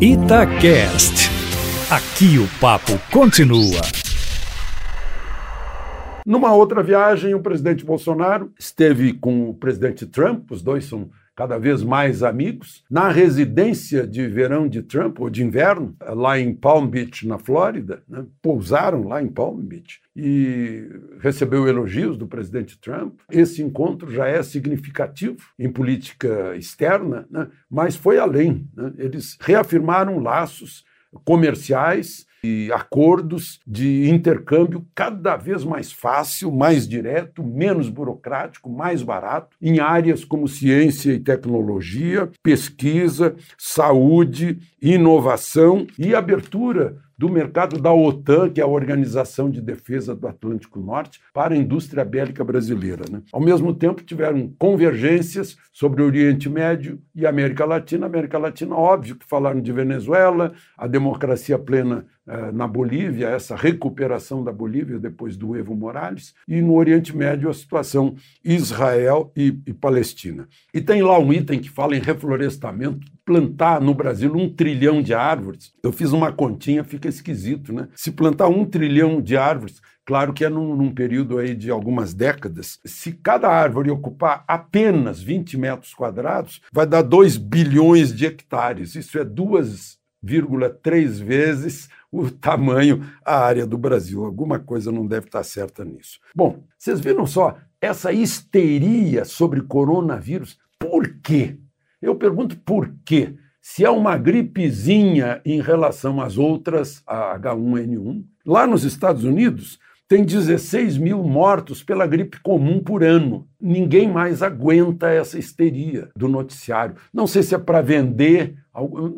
Itacast. Aqui o papo continua. Numa outra viagem, o presidente Bolsonaro esteve com o presidente Trump, os dois são cada vez mais amigos, na residência de verão de Trump, ou de inverno, lá em Palm Beach, na Flórida. Né? Pousaram lá em Palm Beach e recebeu elogios do presidente Trump. Esse encontro já é significativo em política externa, né? mas foi além. Né? Eles reafirmaram laços comerciais e acordos de intercâmbio cada vez mais fácil, mais direto, menos burocrático, mais barato, em áreas como ciência e tecnologia, pesquisa, saúde, inovação e abertura do mercado da OTAN, que é a Organização de Defesa do Atlântico Norte, para a indústria bélica brasileira. Né? Ao mesmo tempo, tiveram convergências sobre o Oriente Médio e América Latina. América Latina, óbvio que falaram de Venezuela, a democracia plena na Bolívia, essa recuperação da Bolívia depois do Evo Morales, e no Oriente Médio a situação Israel e, e Palestina. E tem lá um item que fala em reflorestamento, plantar no Brasil um trilhão de árvores. Eu fiz uma continha, fica esquisito, né? Se plantar um trilhão de árvores, Claro que é num, num, período aí de algumas décadas. Se cada árvore ocupar apenas 20 metros quadrados, vai dar 2 bilhões de hectares. Isso é 2,3 vezes o tamanho, a área do Brasil. Alguma coisa não deve estar certa nisso. Bom, vocês viram só essa histeria sobre coronavírus? Por quê? Eu pergunto por quê? Se é uma gripezinha em relação às outras, a H1N1, lá nos Estados Unidos tem 16 mil mortos pela gripe comum por ano. Ninguém mais aguenta essa histeria do noticiário. Não sei se é para vender,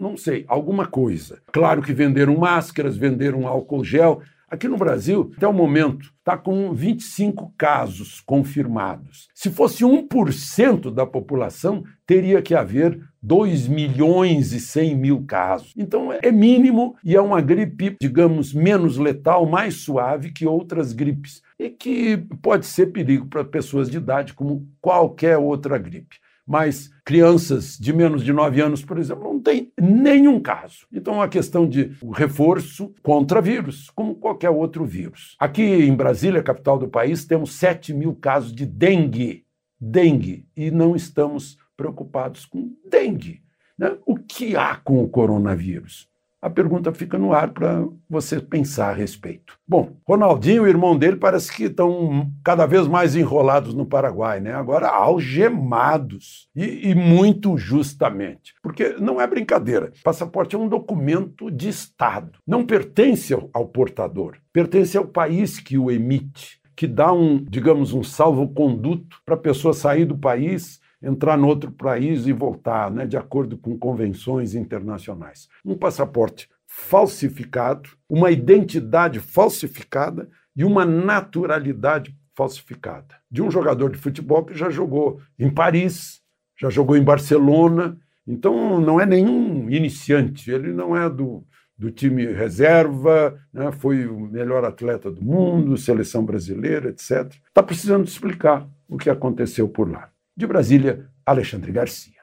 não sei, alguma coisa. Claro que venderam máscaras, venderam álcool gel, Aqui no Brasil, até o momento, está com 25 casos confirmados. Se fosse 1% da população, teria que haver 2 milhões e 100 mil casos. Então é mínimo e é uma gripe, digamos, menos letal, mais suave que outras gripes e que pode ser perigo para pessoas de idade, como qualquer outra gripe mas crianças de menos de 9 anos, por exemplo, não tem nenhum caso. Então, a questão de reforço contra vírus, como qualquer outro vírus. Aqui em Brasília, capital do país, temos 7 mil casos de dengue. Dengue. E não estamos preocupados com dengue. Né? O que há com o coronavírus? a pergunta fica no ar para você pensar a respeito. Bom, Ronaldinho o irmão dele parece que estão cada vez mais enrolados no Paraguai, né? Agora algemados. E, e, muito justamente. Porque não é brincadeira. Passaporte é um documento de Estado. Não pertence ao portador, pertence ao país que o emite, que dá um, digamos, um salvo-conduto para a pessoa sair do país entrar no outro país e voltar, né, de acordo com convenções internacionais. Um passaporte falsificado, uma identidade falsificada e uma naturalidade falsificada. De um jogador de futebol que já jogou em Paris, já jogou em Barcelona, então não é nenhum iniciante, ele não é do, do time reserva, né, foi o melhor atleta do mundo, seleção brasileira, etc. Está precisando explicar o que aconteceu por lá. De Brasília, Alexandre Garcia.